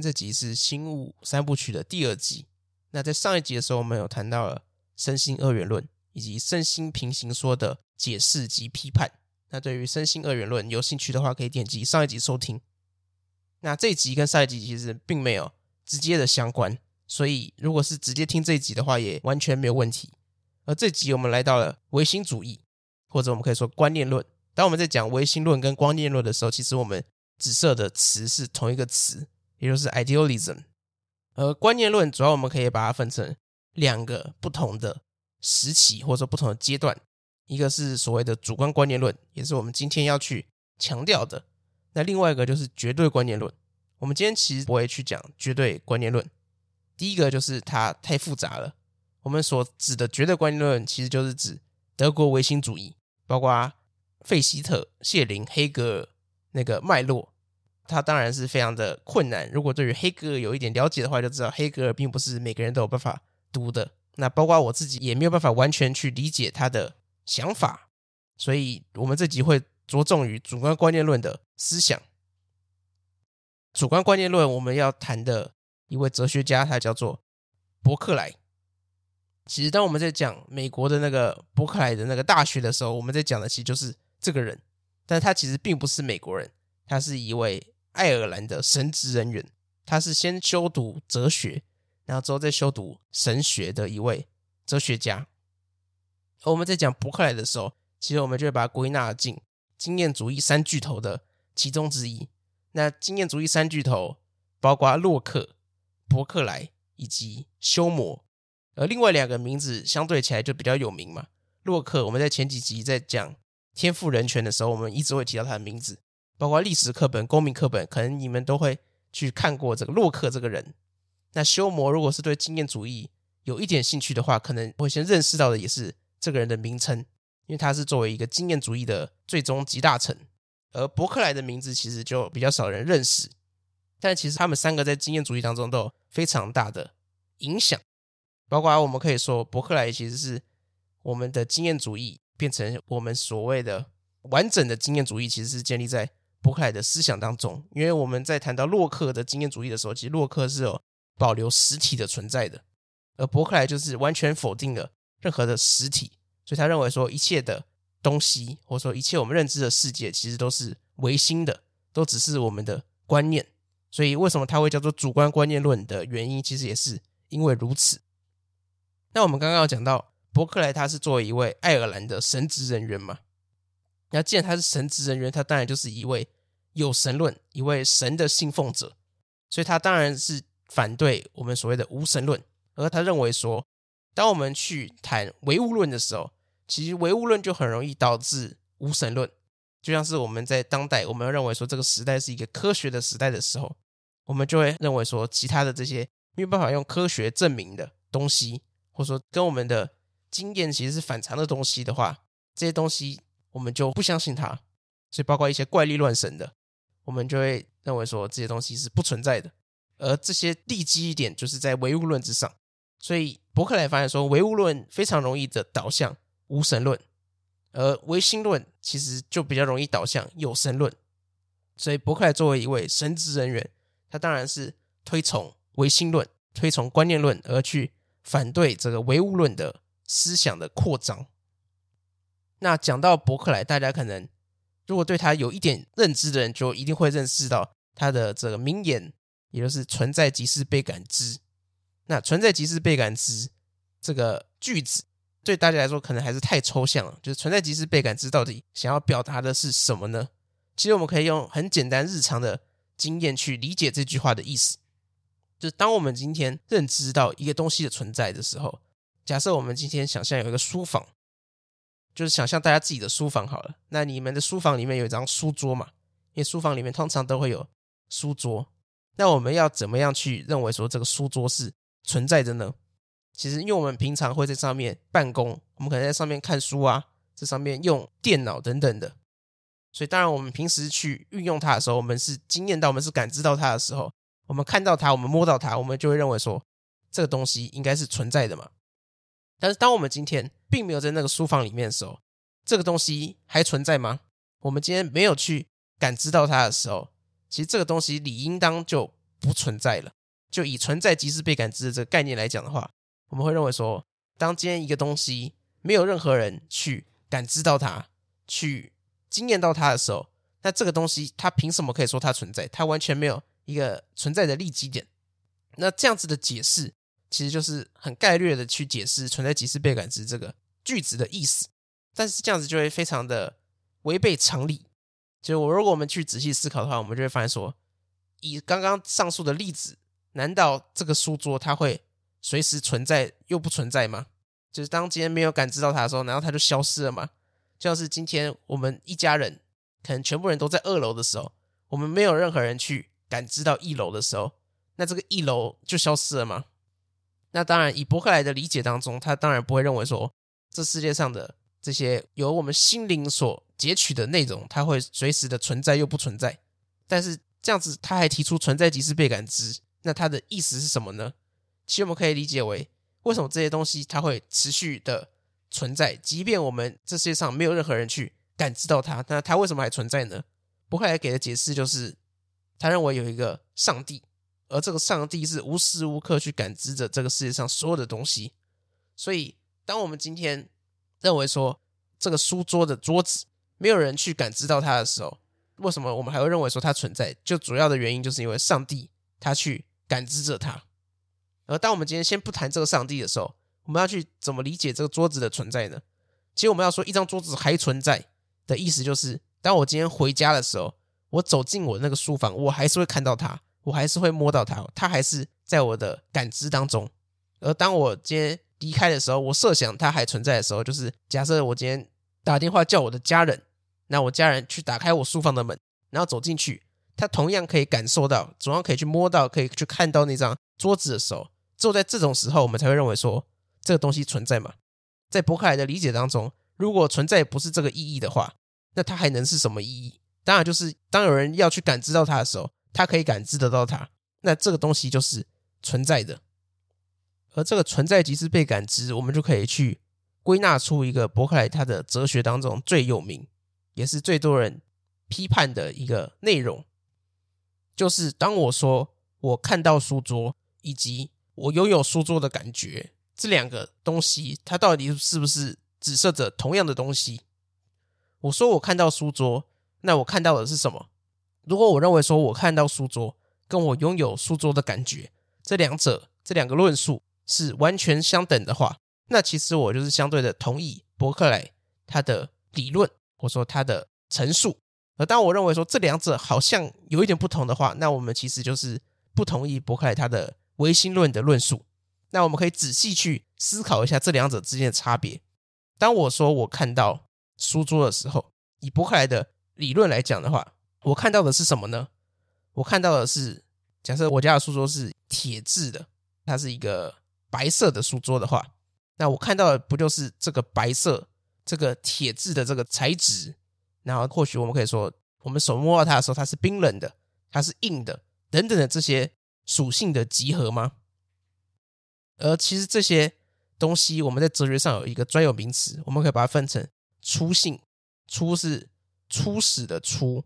这集是《心物三部曲》的第二集。那在上一集的时候，我们有谈到了身心二元论以及身心平行说的解释及批判。那对于身心二元论有兴趣的话，可以点击上一集收听。那这一集跟上一集其实并没有直接的相关，所以如果是直接听这一集的话，也完全没有问题。而这集我们来到了唯心主义，或者我们可以说观念论。当我们在讲唯心论跟观念论的时候，其实我们紫色的词是同一个词，也就是 idealism。而观念论主要我们可以把它分成两个不同的时期，或者说不同的阶段。一个是所谓的主观观念论，也是我们今天要去强调的。那另外一个就是绝对观念论。我们今天其实不会去讲绝对观念论。第一个就是它太复杂了。我们所指的绝对观念论，其实就是指德国唯心主义，包括费希特、谢林、黑格尔那个脉络。它当然是非常的困难。如果对于黑格尔有一点了解的话，就知道黑格尔并不是每个人都有办法读的。那包括我自己也没有办法完全去理解他的想法。所以我们这集会。着重于主观观念论的思想。主观观念论，我们要谈的一位哲学家，他叫做伯克莱。其实，当我们在讲美国的那个伯克莱的那个大学的时候，我们在讲的其实就是这个人。但他其实并不是美国人，他是一位爱尔兰的神职人员。他是先修读哲学，然后之后再修读神学的一位哲学家。而我们在讲伯克莱的时候，其实我们就会把它归纳进。经验主义三巨头的其中之一。那经验主义三巨头包括洛克、伯克莱以及休谟。而另外两个名字相对起来就比较有名嘛。洛克，我们在前几集在讲天赋人权的时候，我们一直会提到他的名字。包括历史课本、公民课本，可能你们都会去看过这个洛克这个人。那休谟，如果是对经验主义有一点兴趣的话，可能会先认识到的也是这个人的名称。因为他是作为一个经验主义的最终集大成，而伯克莱的名字其实就比较少人认识，但其实他们三个在经验主义当中都有非常大的影响，包括我们可以说伯克莱其实是我们的经验主义变成我们所谓的完整的经验主义，其实是建立在伯克莱的思想当中。因为我们在谈到洛克的经验主义的时候，其实洛克是有保留实体的存在的，而伯克莱就是完全否定了任何的实体。所以他认为说，一切的东西，或者说一切我们认知的世界，其实都是唯心的，都只是我们的观念。所以为什么他会叫做主观观念论的原因，其实也是因为如此。那我们刚刚有讲到，伯克莱他是作为一位爱尔兰的神职人员嘛。那既然他是神职人员，他当然就是一位有神论，一位神的信奉者。所以他当然是反对我们所谓的无神论，而他认为说。当我们去谈唯物论的时候，其实唯物论就很容易导致无神论。就像是我们在当代，我们认为说这个时代是一个科学的时代的时候，我们就会认为说其他的这些没有办法用科学证明的东西，或者说跟我们的经验其实是反常的东西的话，这些东西我们就不相信它。所以包括一些怪力乱神的，我们就会认为说这些东西是不存在的。而这些地基一点就是在唯物论之上。所以伯克莱发现说，唯物论非常容易的导向无神论，而唯心论其实就比较容易导向有神论。所以伯克莱作为一位神职人员，他当然是推崇唯心论、推崇观念论，而去反对这个唯物论的思想的扩张。那讲到伯克莱，大家可能如果对他有一点认知的人，就一定会认识到他的这个名言，也就是“存在即是被感知”。那存在即是被感知这个句子，对大家来说可能还是太抽象了。就是存在即是被感知，到底想要表达的是什么呢？其实我们可以用很简单日常的经验去理解这句话的意思。就是当我们今天认知到一个东西的存在的时候，假设我们今天想象有一个书房，就是想象大家自己的书房好了。那你们的书房里面有一张书桌嘛？因为书房里面通常都会有书桌。那我们要怎么样去认为说这个书桌是存在着呢？其实，因为我们平常会在上面办公，我们可能在上面看书啊，在上面用电脑等等的，所以当然我们平时去运用它的时候，我们是惊艳到，我们是感知到它的时候，我们看到它，我们摸到它，我们就会认为说这个东西应该是存在的嘛。但是，当我们今天并没有在那个书房里面的时候，这个东西还存在吗？我们今天没有去感知到它的时候，其实这个东西理应当就不存在了。就以存在即是被感知的这个概念来讲的话，我们会认为说，当今天一个东西没有任何人去感知到它，去经验到它的时候，那这个东西它凭什么可以说它存在？它完全没有一个存在的立基点。那这样子的解释，其实就是很概略的去解释“存在即是被感知”这个句子的意思。但是这样子就会非常的违背常理。就我如果我们去仔细思考的话，我们就会发现说，以刚刚上述的例子，难道这个书桌它会随时存在又不存在吗？就是当今天没有感知到它的时候，难道它就消失了吗？就像是今天我们一家人可能全部人都在二楼的时候，我们没有任何人去感知到一楼的时候，那这个一楼就消失了吗？那当然，以伯克莱的理解当中，他当然不会认为说这世界上的这些由我们心灵所截取的内容，它会随时的存在又不存在。但是这样子，他还提出存在即是被感知，那他的意思是什么呢？其实我们可以理解为，为什么这些东西它会持续的存在，即便我们这世界上没有任何人去感知到它，那它为什么还存在呢？柏克莱给的解释就是，他认为有一个上帝。而这个上帝是无时无刻去感知着这个世界上所有的东西，所以当我们今天认为说这个书桌的桌子没有人去感知到它的时候，为什么我们还会认为说它存在？就主要的原因就是因为上帝他去感知着它。而当我们今天先不谈这个上帝的时候，我们要去怎么理解这个桌子的存在呢？其实我们要说一张桌子还存在的意思，就是当我今天回家的时候，我走进我那个书房，我还是会看到它。我还是会摸到它，它还是在我的感知当中。而当我今天离开的时候，我设想它还存在的时候，就是假设我今天打电话叫我的家人，那我家人去打开我书房的门，然后走进去，他同样可以感受到，同样可以去摸到，可以去看到那张桌子的时候，只有在这种时候，我们才会认为说这个东西存在嘛。在柏克莱的理解当中，如果存在不是这个意义的话，那它还能是什么意义？当然就是当有人要去感知到它的时候。它可以感知得到它，那这个东西就是存在的，而这个存在即是被感知，我们就可以去归纳出一个柏克莱他的哲学当中最有名，也是最多人批判的一个内容，就是当我说我看到书桌，以及我拥有书桌的感觉，这两个东西，它到底是不是指涉着同样的东西？我说我看到书桌，那我看到的是什么？如果我认为说，我看到书桌跟我拥有书桌的感觉，这两者这两个论述是完全相等的话，那其实我就是相对的同意伯克莱他的理论，或说他的陈述。而当我认为说这两者好像有一点不同的话，那我们其实就是不同意伯克莱他的唯心论的论述。那我们可以仔细去思考一下这两者之间的差别。当我说我看到书桌的时候，以伯克莱的理论来讲的话，我看到的是什么呢？我看到的是，假设我家的书桌是铁制的，它是一个白色的书桌的话，那我看到的不就是这个白色、这个铁质的这个材质？然后或许我们可以说，我们手摸到它的时候，它是冰冷的，它是硬的，等等的这些属性的集合吗？而其实这些东西，我们在哲学上有一个专有名词，我们可以把它分成初性，初是初始的初。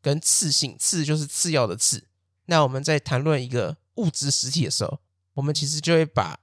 跟次性，次就是次要的次。那我们在谈论一个物质实体的时候，我们其实就会把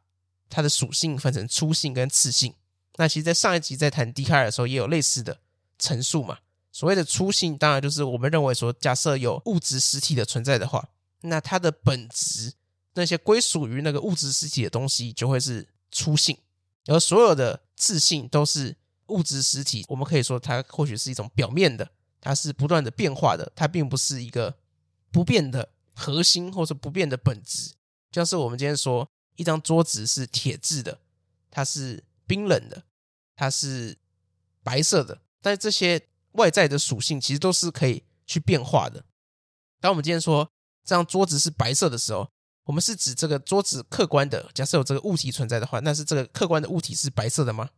它的属性分成粗性跟次性。那其实，在上一集在谈笛卡尔的时候，也有类似的陈述嘛。所谓的初性，当然就是我们认为说，假设有物质实体的存在的话，那它的本质，那些归属于那个物质实体的东西，就会是初性。而所有的次性都是物质实体，我们可以说它或许是一种表面的。它是不断的变化的，它并不是一个不变的核心，或者不变的本质。就像是我们今天说，一张桌子是铁制的，它是冰冷的，它是白色的，但是这些外在的属性其实都是可以去变化的。当我们今天说这张桌子是白色的时候，我们是指这个桌子客观的，假设有这个物体存在的话，那是这个客观的物体是白色的吗？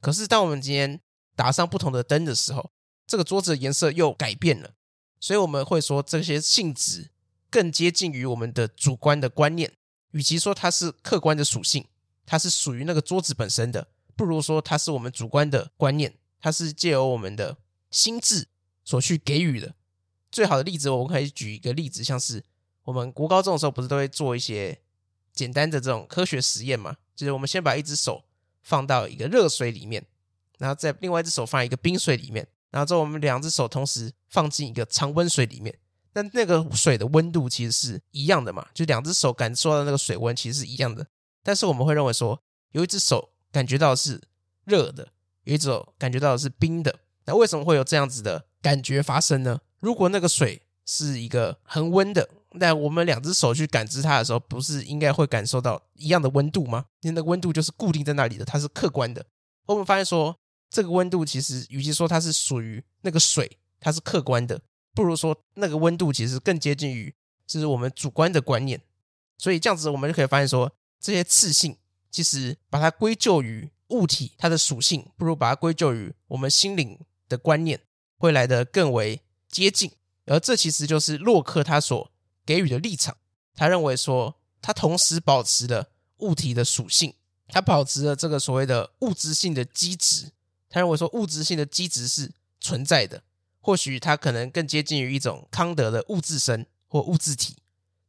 可是当我们今天打上不同的灯的时候，这个桌子的颜色又改变了，所以我们会说这些性质更接近于我们的主观的观念。与其说它是客观的属性，它是属于那个桌子本身的，不如说它是我们主观的观念，它是借由我们的心智所去给予的。最好的例子，我们可以举一个例子，像是我们国高中的时候不是都会做一些简单的这种科学实验嘛？就是我们先把一只手放到一个热水里面，然后再另外一只手放在一个冰水里面，然后之后我们两只手同时放进一个常温水里面。那那个水的温度其实是一样的嘛？就两只手感受到那个水温其实是一样的。但是我们会认为说，有一只手感觉到是热的，有一只手感觉到是冰的。那为什么会有这样子的感觉发生呢？如果那个水是一个恒温的，那我们两只手去感知它的时候，不是应该会感受到一样的温度吗？因为那个温度就是固定在那里的，它是客观的。我们发现说，这个温度其实与其说它是属于那个水，它是客观的。不如说，那个温度其实更接近于就是我们主观的观念，所以这样子我们就可以发现说，这些次性其实把它归咎于物体它的属性，不如把它归咎于我们心灵的观念，会来得更为接近。而这其实就是洛克他所给予的立场，他认为说，他同时保持了物体的属性，他保持了这个所谓的物质性的基质，他认为说物质性的基质是存在的。或许它可能更接近于一种康德的物质身或物质体。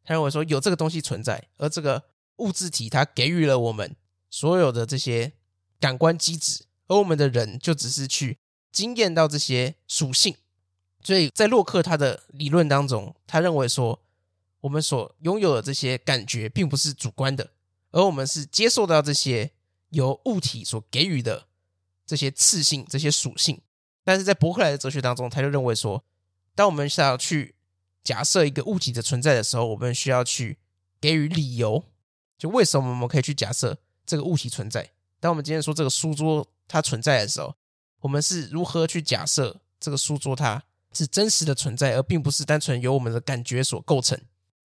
他认为说有这个东西存在，而这个物质体它给予了我们所有的这些感官机制，而我们的人就只是去经验到这些属性。所以在洛克他的理论当中，他认为说我们所拥有的这些感觉并不是主观的，而我们是接受到这些由物体所给予的这些次性、这些属性。但是在伯克莱的哲学当中，他就认为说，当我们想要去假设一个物体的存在的时候，我们需要去给予理由，就为什么我们可以去假设这个物体存在。当我们今天说这个书桌它存在的时候，我们是如何去假设这个书桌它是真实的存在，而并不是单纯由我们的感觉所构成。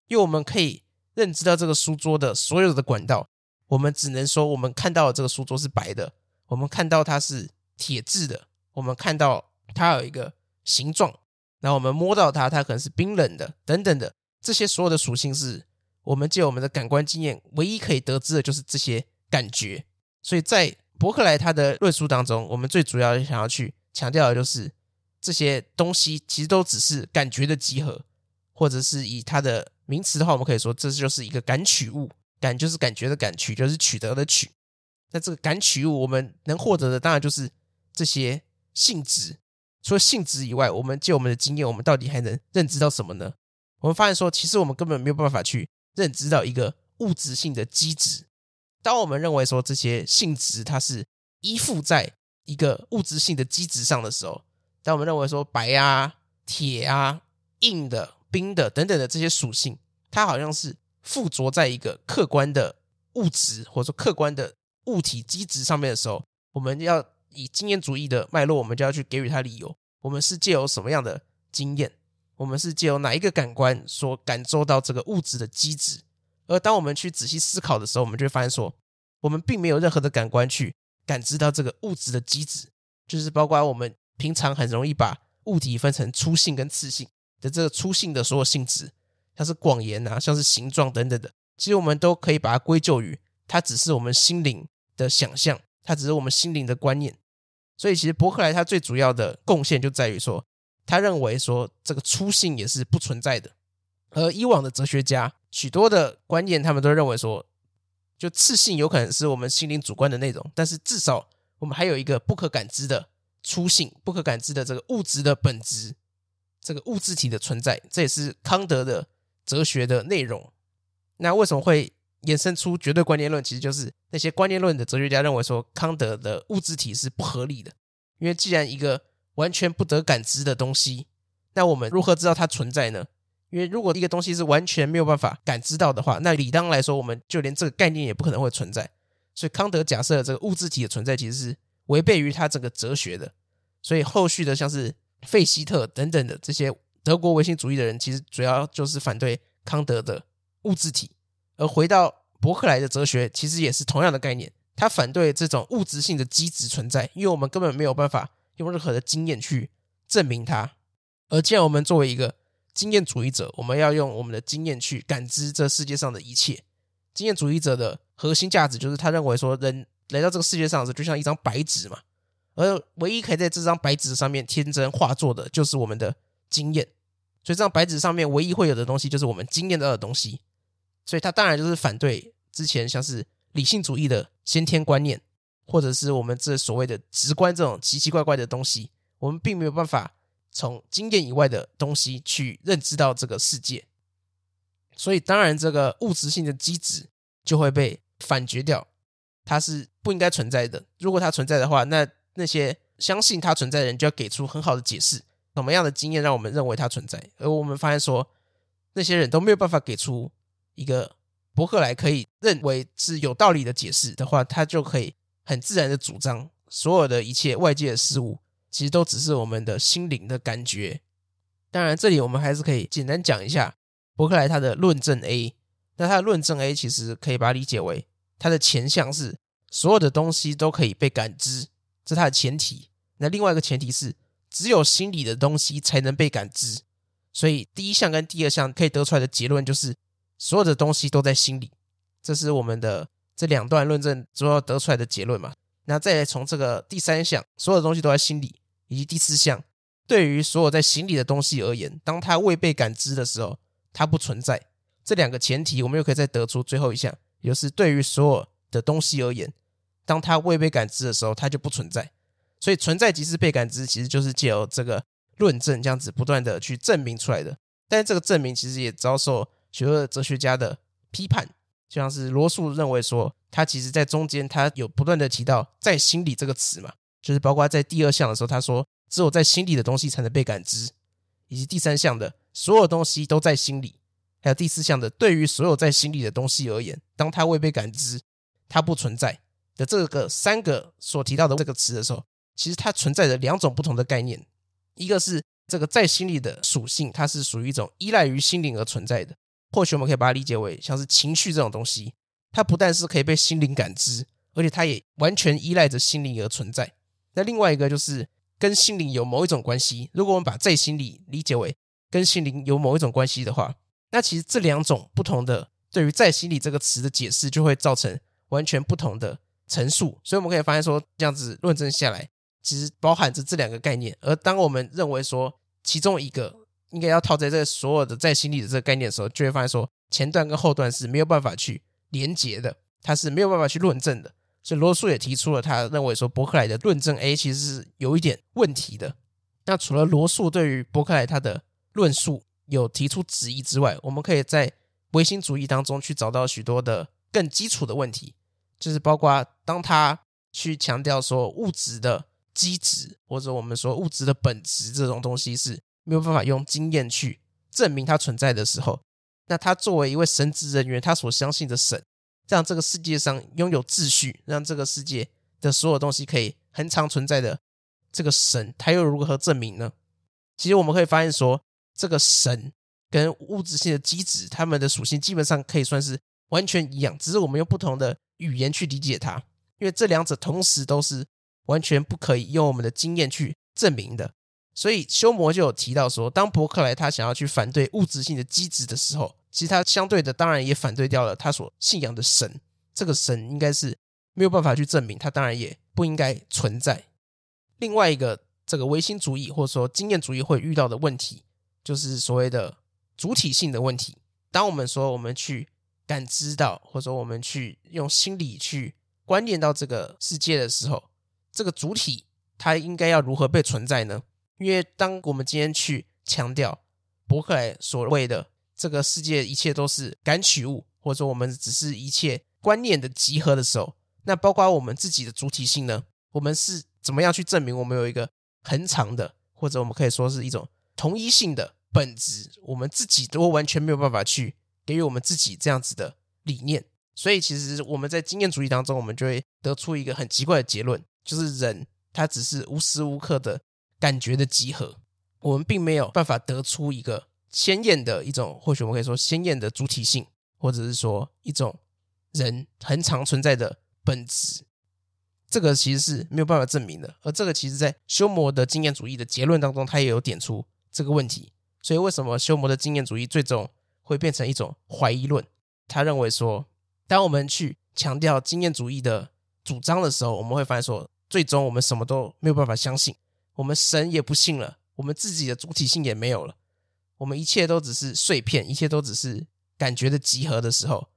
因为我们可以认知到这个书桌的所有的管道，我们只能说我们看到的这个书桌是白的，我们看到它是铁制的。我们看到它有一个形状，然后我们摸到它，它可能是冰冷的，等等的，这些所有的属性是我们借我们的感官经验唯一可以得知的，就是这些感觉。所以在伯克莱他的论述当中，我们最主要想要去强调的就是这些东西其实都只是感觉的集合，或者是以它的名词的话，我们可以说这就是一个感取物，感就是感觉的感，取就是取得的取。那这个感取物，我们能获得的当然就是这些。性质，除了性质以外，我们借我们的经验，我们到底还能认知到什么呢？我们发现说，其实我们根本没有办法去认知到一个物质性的机质。当我们认为说这些性质它是依附在一个物质性的机质上的时候，当我们认为说白啊、铁啊、硬的、冰的等等的这些属性，它好像是附着在一个客观的物质或者说客观的物体机质上面的时候，我们要。以经验主义的脉络，我们就要去给予他理由。我们是借由什么样的经验？我们是借由哪一个感官所感受到这个物质的机制？而当我们去仔细思考的时候，我们就会发现说，我们并没有任何的感官去感知到这个物质的机制，就是包括我们平常很容易把物体分成粗性跟次性的这个粗性的所有性质，像是广延啊，像是形状等等的，其实我们都可以把它归咎于它只是我们心灵的想象。它只是我们心灵的观念，所以其实伯克莱他最主要的贡献就在于说，他认为说这个粗性也是不存在的。而以往的哲学家许多的观念，他们都认为说，就次性有可能是我们心灵主观的内容，但是至少我们还有一个不可感知的粗性，不可感知的这个物质的本质，这个物质体的存在，这也是康德的哲学的内容。那为什么会？衍生出绝对观念论，其实就是那些观念论的哲学家认为说，康德的物质体是不合理的。因为既然一个完全不得感知的东西，那我们如何知道它存在呢？因为如果一个东西是完全没有办法感知到的话，那理当来说，我们就连这个概念也不可能会存在。所以康德假设这个物质体的存在，其实是违背于他整个哲学的。所以后续的像是费希特等等的这些德国唯心主义的人，其实主要就是反对康德的物质体。而回到伯克莱的哲学，其实也是同样的概念。他反对这种物质性的机质存在，因为我们根本没有办法用任何的经验去证明它。而既然我们作为一个经验主义者，我们要用我们的经验去感知这世界上的一切。经验主义者的核心价值就是他认为说，人来到这个世界上的时候，就像一张白纸嘛，而唯一可以在这张白纸上面天真画作的，就是我们的经验。所以这张白纸上面唯一会有的东西就是我们经验到的东西。所以他当然就是反对之前像是理性主义的先天观念，或者是我们这所谓的直观这种奇奇怪怪的东西，我们并没有办法从经验以外的东西去认知到这个世界。所以当然这个物质性的机制就会被反决掉，它是不应该存在的。如果它存在的话，那那些相信它存在的人就要给出很好的解释，什么样的经验让我们认为它存在？而我们发现说，那些人都没有办法给出。一个伯克莱可以认为是有道理的解释的话，他就可以很自然的主张，所有的一切外界的事物，其实都只是我们的心灵的感觉。当然，这里我们还是可以简单讲一下伯克莱他的论证 A。那他的论证 A 其实可以把它理解为，他的前项是所有的东西都可以被感知，这是他的前提。那另外一个前提是，只有心理的东西才能被感知。所以第一项跟第二项可以得出来的结论就是。所有的东西都在心里，这是我们的这两段论证主要得出来的结论嘛。那再来从这个第三项，所有的东西都在心里，以及第四项，对于所有在心里的东西而言，当它未被感知的时候，它不存在。这两个前提，我们又可以再得出最后一项，也就是对于所有的东西而言，当它未被感知的时候，它就不存在。所以存在即是被感知，其实就是借由这个论证这样子不断的去证明出来的。但是这个证明其实也遭受。许多哲学家的批判，就像是罗素认为说，他其实在中间他有不断的提到“在心里”这个词嘛，就是包括在第二项的时候，他说只有在心里的东西才能被感知，以及第三项的所有东西都在心里，还有第四项的对于所有在心里的东西而言，当它未被感知，它不存在的这个三个所提到的这个词的时候，其实它存在着两种不同的概念，一个是这个在心里的属性，它是属于一种依赖于心灵而存在的。或许我们可以把它理解为像是情绪这种东西，它不但是可以被心灵感知，而且它也完全依赖着心灵而存在。那另外一个就是跟心灵有某一种关系。如果我们把在心理理解为跟心灵有某一种关系的话，那其实这两种不同的对于在心理这个词的解释，就会造成完全不同的陈述。所以我们可以发现说，这样子论证下来，其实包含着这两个概念。而当我们认为说其中一个，应该要套在这所有的在心里的这个概念的时候，就会发现说前段跟后段是没有办法去连结的，它是没有办法去论证的。所以罗素也提出了他认为说伯克莱的论证 A 其实是有一点问题的。那除了罗素对于伯克莱他的论述有提出质疑之外，我们可以在唯心主义当中去找到许多的更基础的问题，就是包括当他去强调说物质的机质或者我们说物质的本质这种东西是。没有办法用经验去证明它存在的时候，那他作为一位神职人员，他所相信的神，让这个世界上拥有秩序，让这个世界的所有东西可以恒常存在的这个神，他又如何证明呢？其实我们可以发现说，这个神跟物质性的机质，它们的属性基本上可以算是完全一样，只是我们用不同的语言去理解它，因为这两者同时都是完全不可以用我们的经验去证明的。所以休谟就有提到说，当伯克莱他想要去反对物质性的机制的时候，其实他相对的当然也反对掉了他所信仰的神。这个神应该是没有办法去证明，他当然也不应该存在。另外一个这个唯心主义或者说经验主义会遇到的问题，就是所谓的主体性的问题。当我们说我们去感知到，或者说我们去用心理去观念到这个世界的时候，这个主体它应该要如何被存在呢？因为当我们今天去强调伯克莱所谓的这个世界一切都是感取物，或者说我们只是一切观念的集合的时候，那包括我们自己的主体性呢？我们是怎么样去证明我们有一个恒常的，或者我们可以说是一种同一性的本质？我们自己都完全没有办法去给予我们自己这样子的理念。所以，其实我们在经验主义当中，我们就会得出一个很奇怪的结论，就是人他只是无时无刻的。感觉的集合，我们并没有办法得出一个鲜艳的一种，或许我们可以说鲜艳的主体性，或者是说一种人恒常存在的本质。这个其实是没有办法证明的。而这个其实在休谟的经验主义的结论当中，他也有点出这个问题。所以为什么休谟的经验主义最终会变成一种怀疑论？他认为说，当我们去强调经验主义的主张的时候，我们会发现说，最终我们什么都没有办法相信。我们神也不信了，我们自己的主体性也没有了。我们一切都只是碎片，一切都只是感觉的集合的时候，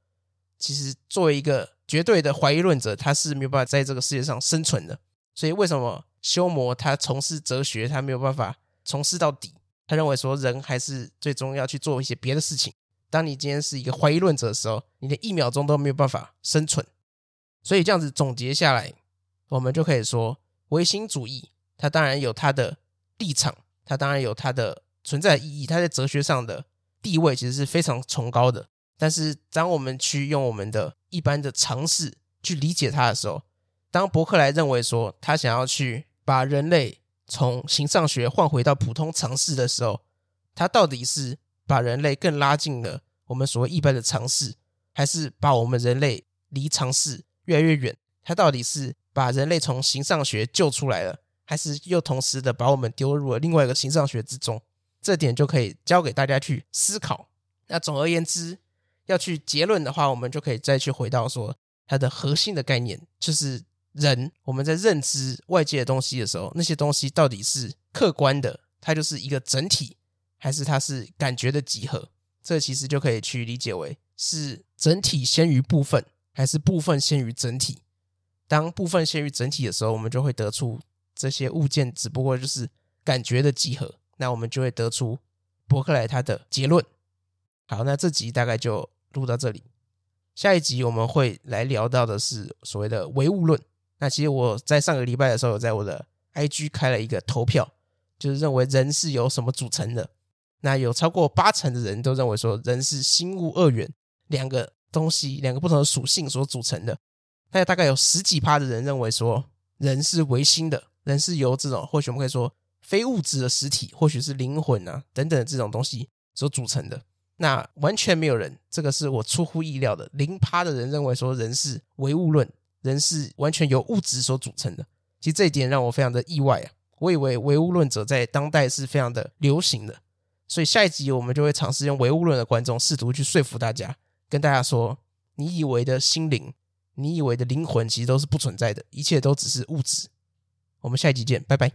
其实作为一个绝对的怀疑论者，他是没有办法在这个世界上生存的。所以为什么修魔他从事哲学，他没有办法从事到底？他认为说人还是最终要去做一些别的事情。当你今天是一个怀疑论者的时候，你连一秒钟都没有办法生存。所以这样子总结下来，我们就可以说，唯心主义它当然有它的立场，它当然有它的存在意义，它在哲学上的地位其实是非常崇高的。但是当我们去用我们的一般的常识去理解它的时候，当伯克莱认为说他想要去把人类从形上学换回到普通常识的时候，他到底是把人类更拉近了我们所谓一般的常识，还是把我们人类离常识越来越远？他到底是把人类从形上学救出来了，还是又同时的把我们丢入了另外一个形上学之中？这点就可以交给大家去思考。那总而言之，要去结论的话，我们就可以再去回到说它的核心的概念，就是。人，我们在认知外界的东西的时候，那些东西到底是客观的，它就是一个整体，还是它是感觉的集合？这其实就可以去理解为是整体先于部分，还是部分先于整体？当部分先于整体的时候，我们就会得出这些物件只不过就是感觉的集合，那我们就会得出伯克莱他的结论。好，那这集大概就录到这里，下一集我们会来聊到的是所谓的唯物论。那其实我在上个礼拜的时候，在我的 IG 开了一个投票，就是认为人是由什么组成的。那有超过八成的人都认为说，人是心物二元两个东西，两个不同的属性所组成的。那大概有十几趴的人认为说，人是唯心的，人是由这种或许我们可以说非物质的实体，或许是灵魂啊等等的这种东西所组成的。那完全没有人，这个是我出乎意料的，零趴的人认为说，人是唯物论。人是完全由物质所组成的，其实这一点让我非常的意外啊！我以为唯物论者在当代是非常的流行的，所以下一集我们就会尝试用唯物论的观众试图去说服大家，跟大家说，你以为的心灵，你以为的灵魂，其实都是不存在的，一切都只是物质。我们下一集见，拜拜。